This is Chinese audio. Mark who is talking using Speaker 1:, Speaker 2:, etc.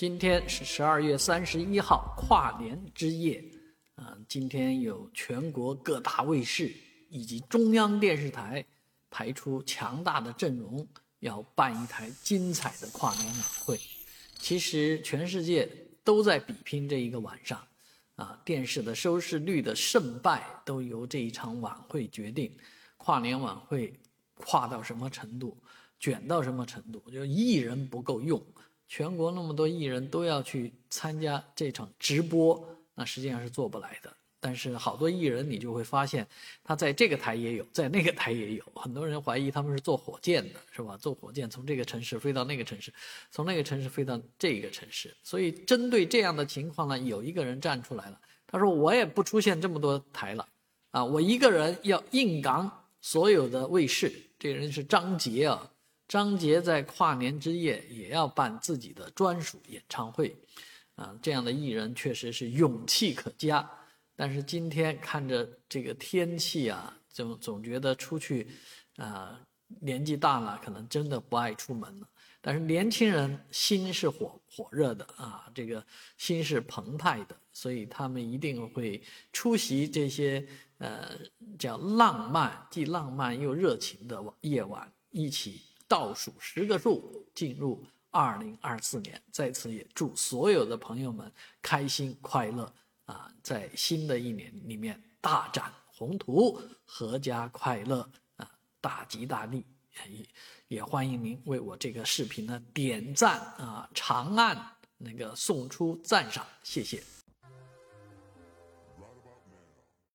Speaker 1: 今天是十二月三十一号，跨年之夜，啊，今天有全国各大卫视以及中央电视台排出强大的阵容，要办一台精彩的跨年晚会。其实全世界都在比拼这一个晚上，啊，电视的收视率的胜败都由这一场晚会决定。跨年晚会跨到什么程度，卷到什么程度，就一人不够用。全国那么多艺人都要去参加这场直播，那实际上是做不来的。但是好多艺人，你就会发现，他在这个台也有，在那个台也有。很多人怀疑他们是坐火箭的，是吧？坐火箭从这个城市飞到那个城市，从那个城市飞到这个城市。所以针对这样的情况呢，有一个人站出来了，他说：“我也不出现这么多台了，啊，我一个人要硬刚所有的卫视。”这个人是张杰啊。张杰在跨年之夜也要办自己的专属演唱会，啊，这样的艺人确实是勇气可嘉。但是今天看着这个天气啊，总总觉得出去，啊，年纪大了可能真的不爱出门了。但是年轻人心是火火热的啊，这个心是澎湃的，所以他们一定会出席这些呃叫浪漫既浪漫又热情的夜晚，一起。倒数十个数进入二零二四年，在此也祝所有的朋友们开心快乐啊！在新的一年里面大展宏图，阖家快乐啊！大吉大利！也也欢迎您为我这个视频呢点赞啊，长按那个送出赞赏，谢谢。